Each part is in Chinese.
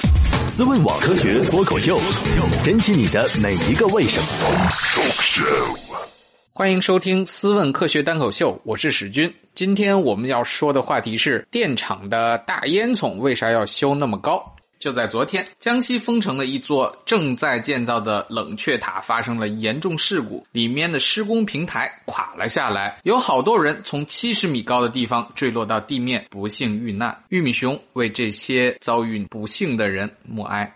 思问网科学脱口秀，珍惜你的每一个为什么。欢迎收听《思问科学单口秀》，我是史军。今天我们要说的话题是电厂的大烟囱为啥要修那么高？就在昨天，江西丰城的一座正在建造的冷却塔发生了严重事故，里面的施工平台垮了下来，有好多人从七十米高的地方坠落到地面，不幸遇难。玉米熊为这些遭遇不幸的人默哀。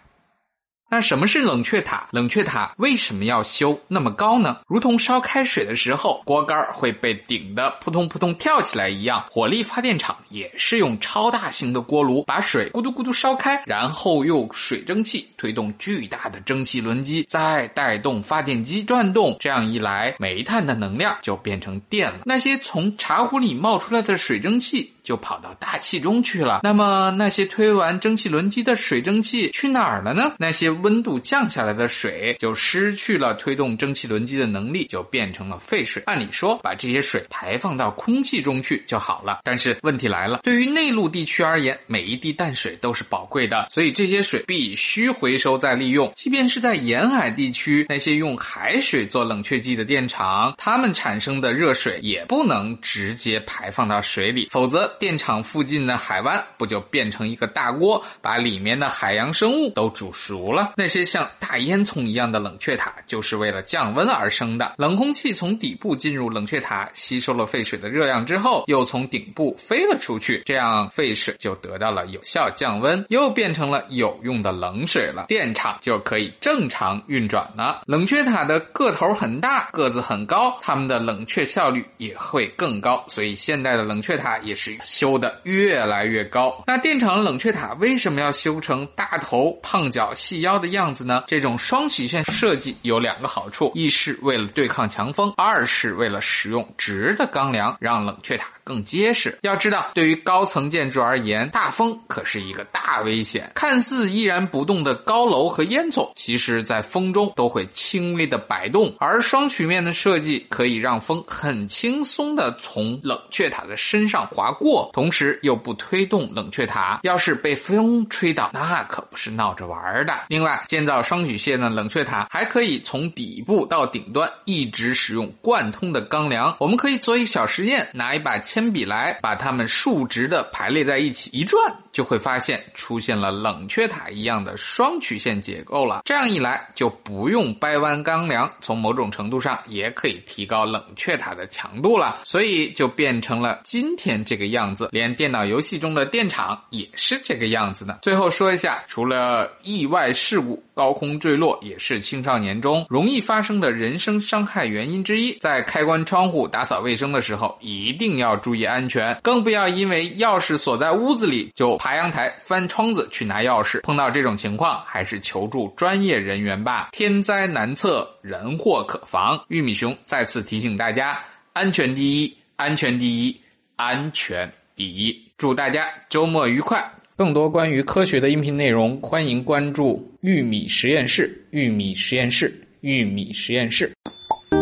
那什么是冷却塔？冷却塔为什么要修那么高呢？如同烧开水的时候，锅盖会被顶得扑通扑通跳起来一样，火力发电厂也是用超大型的锅炉把水咕嘟咕嘟烧开，然后用水蒸气推动巨大的蒸汽轮机，再带动发电机转动。这样一来，煤炭的能量就变成电了。那些从茶壶里冒出来的水蒸气就跑到大气中去了。那么那些推完蒸汽轮机的水蒸气去哪儿了呢？那些温度降下来的水就失去了推动蒸汽轮机的能力，就变成了废水。按理说，把这些水排放到空气中去就好了。但是问题来了，对于内陆地区而言，每一滴淡水都是宝贵的，所以这些水必须回收再利用。即便是在沿海地区，那些用海水做冷却剂的电厂，它们产生的热水也不能直接排放到水里，否则电厂附近的海湾不就变成一个大锅，把里面的海洋生物都煮熟了？那些像大烟囱一样的冷却塔，就是为了降温而生的。冷空气从底部进入冷却塔，吸收了废水的热量之后，又从顶部飞了出去，这样废水就得到了有效降温，又变成了有用的冷水了，电厂就可以正常运转了。冷却塔的个头很大，个子很高，它们的冷却效率也会更高，所以现代的冷却塔也是修的越来越高。那电厂冷却塔为什么要修成大头、胖脚、细腰？的样子呢？这种双曲线设计有两个好处：一是为了对抗强风，二是为了使用直的钢梁，让冷却塔更结实。要知道，对于高层建筑而言，大风可是一个大危险。看似依然不动的高楼和烟囱，其实在风中都会轻微的摆动。而双曲面的设计可以让风很轻松的从冷却塔的身上划过，同时又不推动冷却塔。要是被风吹倒，那可不是闹着玩的。另另外，建造双曲线的冷却塔，还可以从底部到顶端一直使用贯通的钢梁。我们可以做一个小实验，拿一把铅笔来，把它们竖直的排列在一起，一转就会发现出现了冷却塔一样的双曲线结构了。这样一来，就不用掰弯钢梁，从某种程度上也可以提高冷却塔的强度了。所以就变成了今天这个样子，连电脑游戏中的电厂也是这个样子的。最后说一下，除了意外事事故。高空坠落也是青少年中容易发生的人身伤害原因之一。在开关窗户、打扫卫生的时候，一定要注意安全，更不要因为钥匙锁在屋子里就爬阳台、翻窗子去拿钥匙。碰到这种情况，还是求助专业人员吧。天灾难测，人祸可防。玉米熊再次提醒大家：安全第一，安全第一，安全第一。祝大家周末愉快！更多关于科学的音频内容，欢迎关注玉米实验室。玉米实验室，玉米实验室。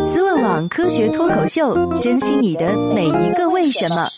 思问网科学脱口秀，珍惜你的每一个为什么。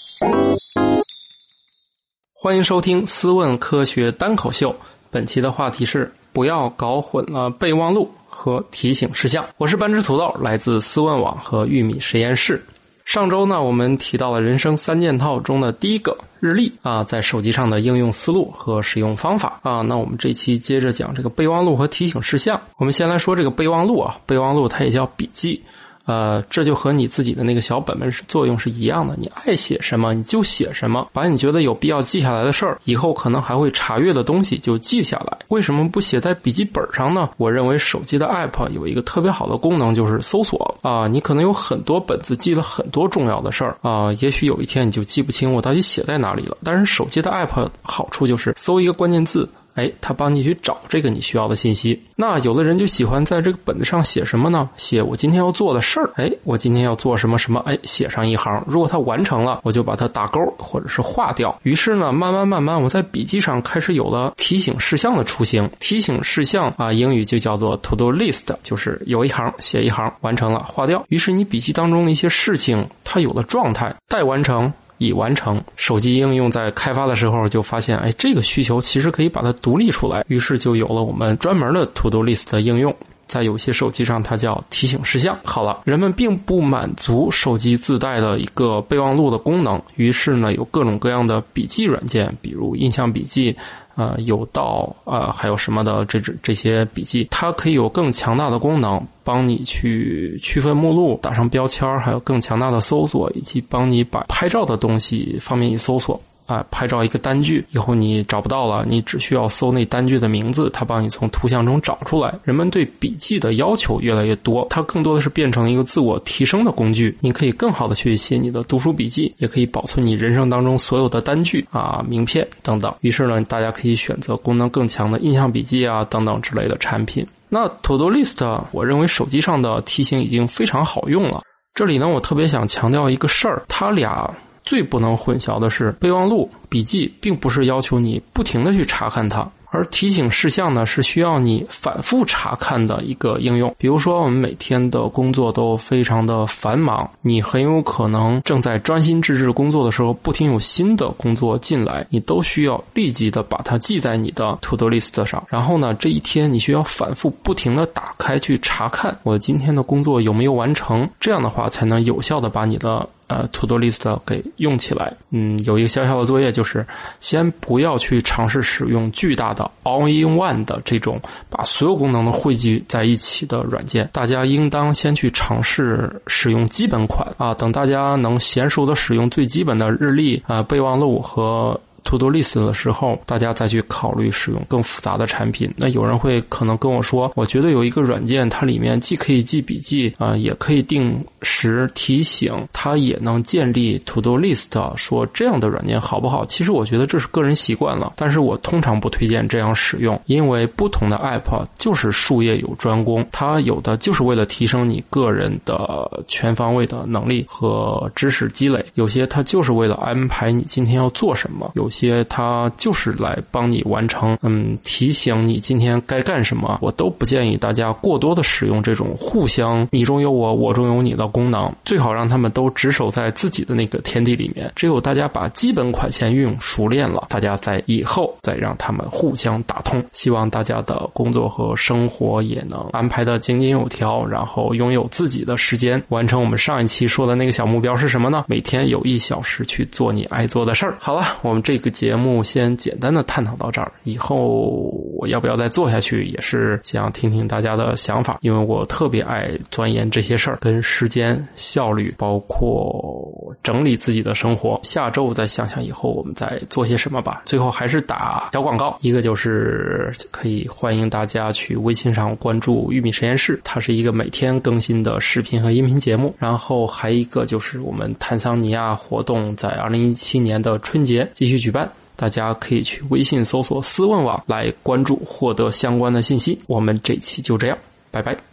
欢迎收听思问科学单口秀。本期的话题是：不要搞混了备忘录和提醒事项。我是半只土豆，来自思问网和玉米实验室。上周呢，我们提到了人生三件套中的第一个日历啊，在手机上的应用思路和使用方法啊。那我们这期接着讲这个备忘录和提醒事项。我们先来说这个备忘录啊，备忘录它也叫笔记。呃，这就和你自己的那个小本本是作用是一样的。你爱写什么你就写什么，把你觉得有必要记下来的事儿，以后可能还会查阅的东西就记下来。为什么不写在笔记本上呢？我认为手机的 App 有一个特别好的功能，就是搜索啊。你可能有很多本子记了很多重要的事儿啊，也许有一天你就记不清我到底写在哪里了。但是手机的 App 好处就是搜一个关键字。哎，他帮你去找这个你需要的信息。那有的人就喜欢在这个本子上写什么呢？写我今天要做的事儿。哎，我今天要做什么什么？哎，写上一行。如果他完成了，我就把它打勾或者是划掉。于是呢，慢慢慢慢，我在笔记上开始有了提醒事项的雏形。提醒事项啊，英语就叫做 to do list，就是有一行写一行，完成了划掉。于是你笔记当中的一些事情，它有了状态，待完成。已完成。手机应用在开发的时候就发现，哎，这个需求其实可以把它独立出来，于是就有了我们专门的 To Do List 的应用。在有些手机上，它叫提醒事项。好了，人们并不满足手机自带的一个备忘录的功能，于是呢，有各种各样的笔记软件，比如印象笔记。啊，有道啊，还有什么的这这这些笔记，它可以有更强大的功能，帮你去区分目录、打上标签，还有更强大的搜索，以及帮你把拍照的东西方便你搜索。啊，拍照一个单据以后你找不到了，你只需要搜那单据的名字，它帮你从图像中找出来。人们对笔记的要求越来越多，它更多的是变成一个自我提升的工具。你可以更好的去写你的读书笔记，也可以保存你人生当中所有的单据啊、名片等等。于是呢，大家可以选择功能更强的印象笔记啊等等之类的产品。那 To Do List，我认为手机上的提醒已经非常好用了。这里呢，我特别想强调一个事儿，它俩。最不能混淆的是，备忘录、笔记并不是要求你不停的去查看它。而提醒事项呢，是需要你反复查看的一个应用。比如说，我们每天的工作都非常的繁忙，你很有可能正在专心致志工作的时候，不停有新的工作进来，你都需要立即的把它记在你的 To Do List 上。然后呢，这一天你需要反复不停的打开去查看我今天的工作有没有完成，这样的话才能有效的把你的。呃，To Do List 给用起来，嗯，有一个小小的作业，就是先不要去尝试使用巨大的 All in One 的这种把所有功能都汇集在一起的软件。大家应当先去尝试使用基本款啊，等大家能娴熟的使用最基本的日历啊、备忘录和。To Do List 的时候，大家再去考虑使用更复杂的产品。那有人会可能跟我说，我觉得有一个软件，它里面既可以记笔记啊，也可以定时提醒，它也能建立 To Do List。说这样的软件好不好？其实我觉得这是个人习惯了，但是我通常不推荐这样使用，因为不同的 App 就是术业有专攻，它有的就是为了提升你个人的全方位的能力和知识积累，有些它就是为了安排你今天要做什么，有。些它就是来帮你完成，嗯，提醒你今天该干什么。我都不建议大家过多的使用这种互相你中有我，我中有你的功能，最好让他们都只守在自己的那个天地里面。只有大家把基本款先运用熟练了，大家在以后再让他们互相打通。希望大家的工作和生活也能安排的井井有条，然后拥有自己的时间，完成我们上一期说的那个小目标是什么呢？每天有一小时去做你爱做的事儿。好了，我们。这个节目先简单的探讨到这儿，以后我要不要再做下去，也是想听听大家的想法，因为我特别爱钻研这些事儿，跟时间效率，包括整理自己的生活。下周再想想以后我们再做些什么吧。最后还是打小广告，一个就是可以欢迎大家去微信上关注玉米实验室，它是一个每天更新的视频和音频节目。然后还一个就是我们坦桑尼亚活动在二零一七年的春节继续举。办，大家可以去微信搜索“思问网”来关注，获得相关的信息。我们这期就这样，拜拜。